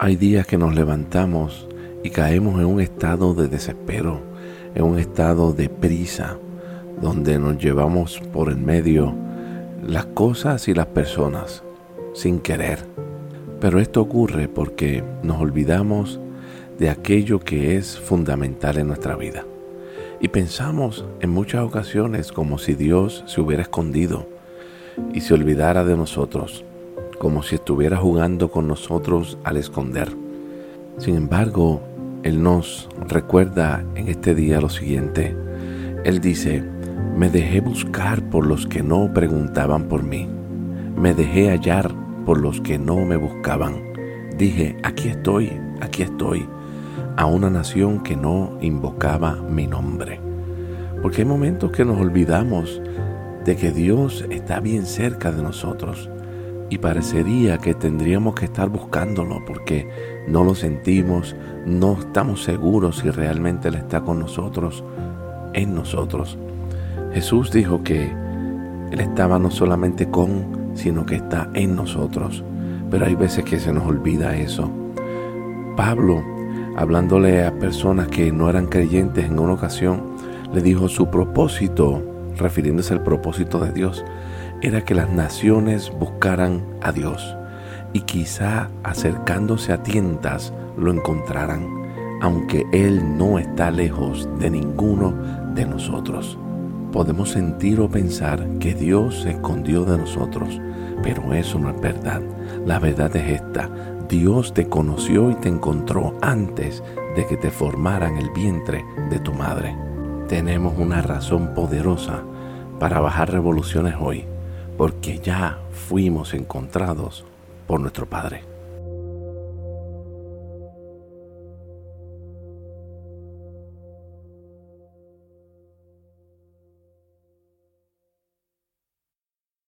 Hay días que nos levantamos y caemos en un estado de desespero, en un estado de prisa, donde nos llevamos por el medio las cosas y las personas sin querer. Pero esto ocurre porque nos olvidamos de aquello que es fundamental en nuestra vida. Y pensamos en muchas ocasiones como si Dios se hubiera escondido y se olvidara de nosotros como si estuviera jugando con nosotros al esconder. Sin embargo, Él nos recuerda en este día lo siguiente. Él dice, me dejé buscar por los que no preguntaban por mí. Me dejé hallar por los que no me buscaban. Dije, aquí estoy, aquí estoy, a una nación que no invocaba mi nombre. Porque hay momentos que nos olvidamos de que Dios está bien cerca de nosotros y parecería que tendríamos que estar buscándolo porque no lo sentimos, no estamos seguros si realmente Él está con nosotros, en nosotros. Jesús dijo que Él estaba no solamente con, sino que está en nosotros. Pero hay veces que se nos olvida eso. Pablo, hablándole a personas que no eran creyentes en una ocasión, le dijo su propósito, refiriéndose al propósito de Dios, era que las naciones buscaran a Dios y quizá acercándose a tientas lo encontraran, aunque Él no está lejos de ninguno de nosotros. Podemos sentir o pensar que Dios se escondió de nosotros, pero eso no es verdad. La verdad es esta. Dios te conoció y te encontró antes de que te formara en el vientre de tu madre. Tenemos una razón poderosa para bajar revoluciones hoy porque ya fuimos encontrados por nuestro Padre.